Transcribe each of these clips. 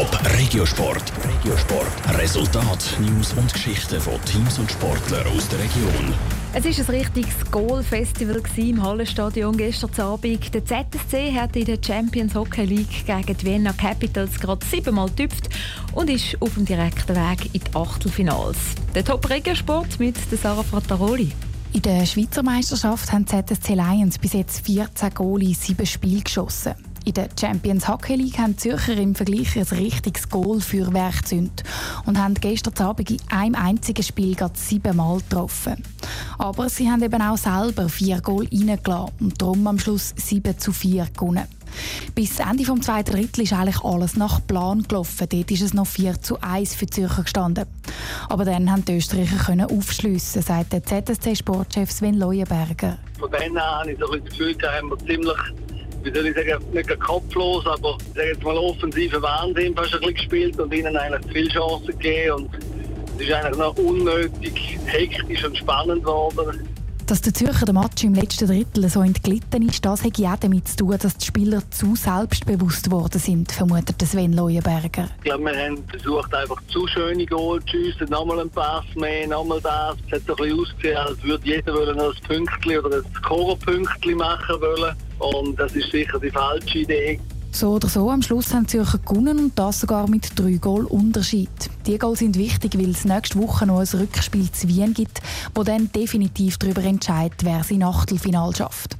Top Regiosport. Regiosport. Resultat, News und Geschichten von Teams und Sportlern aus der Region. Es war ein richtiges Goal-Festival im Hallenstadion gestern Abend. Der ZSC hat in der Champions Hockey League gegen die Vienna Capitals gerade siebenmal getüpft und ist auf dem direkten Weg in die Achtelfinals. Der Top Regiosport mit der Sarah Frattaroli. In der Schweizer Meisterschaft haben ZSC Lions bis jetzt 14 Goal in sieben Spielen geschossen. In der Champions Hockey League haben die Zürcher im Vergleich ein richtiges Goal für gezündet und haben gestern Abend in einem einzigen Spiel gerade siebenmal getroffen. Aber sie haben eben auch selber vier Goal reingelassen und darum am Schluss 7 zu 4 gewonnen. Bis Ende des zweiten Drittel ist eigentlich alles nach Plan gelaufen. Dort ist es noch 4 zu 1 für Zürcher gestanden. Aber dann haben die Österreicher können aufschliessen, sagt der ZSC-Sportchef Sven Leuenberger. Von denen habe ich so ein Gefühl, haben wir ziemlich wie soll ich sagen, nicht kopflos, aber ich sage jetzt mal offensive Wahnsinn fast ein bisschen gespielt und ihnen eigentlich zu viele Chancen gegeben. Und es ist eigentlich noch unnötig hektisch und spannend geworden. Dass der Zürcher der Match im letzten Drittel so entglitten ist, das hat auch damit zu tun, dass die Spieler zu selbstbewusst geworden sind, vermutet Sven Leuenberger. Ich glaube, wir haben versucht, einfach zu schöne Goal zu schiessen, nochmal einen Pass mehr, nochmal das. Es hat so ein bisschen ausgesehen, als würde jeder wollen ein Pünktchen oder ein Scorerpünktchen machen wollen. Und das ist sicher die falsche Idee. So oder so, am Schluss haben die Zürcher gewonnen und das sogar mit drei Goal Unterschied. Die Goals sind wichtig, weil es nächste Woche noch ein Rückspiel zu Wien gibt, wo dann definitiv darüber entscheidet, wer sein Achtelfinal schafft.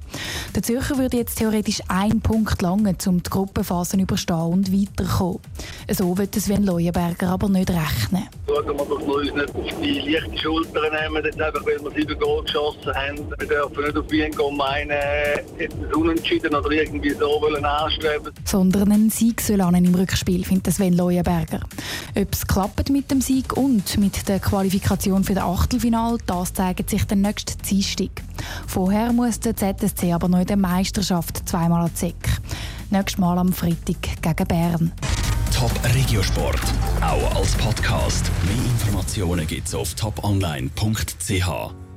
Der Zürcher würde jetzt theoretisch einen Punkt langen, um die Gruppenphasen überstehen und weiterkommen. So wird Sven Leuenberger aber nicht rechnen. Schauen wir, dass wir uns nicht auf die leichte Schulter nehmen, jetzt einfach, weil wir sieben Goal geschossen haben. Wir dürfen nicht auf Wien gehen, meinen, etwas unentschieden oder irgendwie so wollen anstreben. Sondern einen Sieg soll an im Rückspiel, findet Sven Leuenberger. Ob es klappt mit dem Sieg und mit der Qualifikation für das Achtelfinal, das zeigt sich den nächsten Dienstag. Vorher muss der ZSC aber noch in der Meisterschaft zweimal an Zeck. Nächstes Mal am Freitag gegen Bern. Top Regiosport, auch als Podcast. Mehr Informationen gibt's auf toponline.ch.